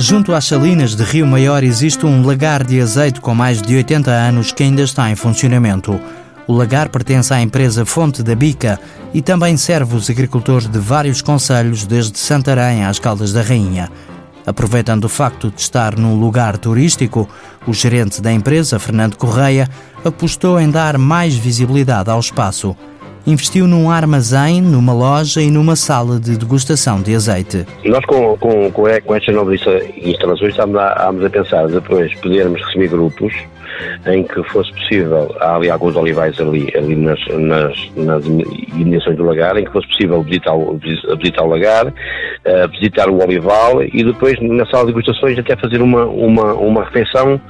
Junto às salinas de Rio Maior existe um lagar de azeite com mais de 80 anos que ainda está em funcionamento. O lagar pertence à empresa Fonte da Bica e também serve os agricultores de vários conselhos, desde Santarém às Caldas da Rainha. Aproveitando o facto de estar num lugar turístico, o gerente da empresa, Fernando Correia, apostou em dar mais visibilidade ao espaço investiu num armazém, numa loja e numa sala de degustação de azeite. Nós, com, com, com, com estas novas instalações, estamos a, a pensar depois podermos receber grupos em que fosse possível, há ali alguns olivais ali, ali nas, nas, nas imediações do lagar, em que fosse possível visitar, o, visitar o lagar, uh, visitar o olival e depois na sala de degustações até fazer uma, uma, uma refeição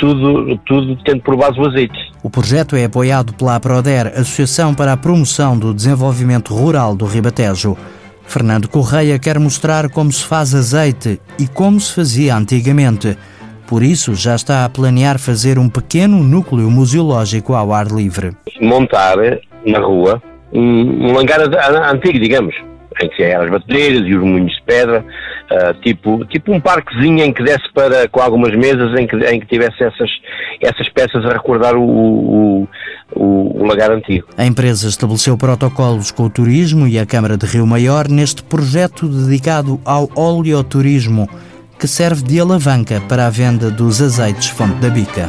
tudo, tudo tendo por base o azeite. O projeto é apoiado pela APRODER, Associação para a Promoção do Desenvolvimento Rural do Ribatejo. Fernando Correia quer mostrar como se faz azeite e como se fazia antigamente. Por isso, já está a planear fazer um pequeno núcleo museológico ao ar livre. Montar na rua um, um langar antigo, digamos, em que eram as baterias e os moinhos de pedra, uh, tipo, tipo um parquezinho em que desse para, com algumas mesas em que, em que tivesse essas, essas peças a recordar o, o, o, o lagar antigo. A empresa estabeleceu protocolos com o turismo e a Câmara de Rio Maior neste projeto dedicado ao oleoturismo, que serve de alavanca para a venda dos azeites Fonte da Bica.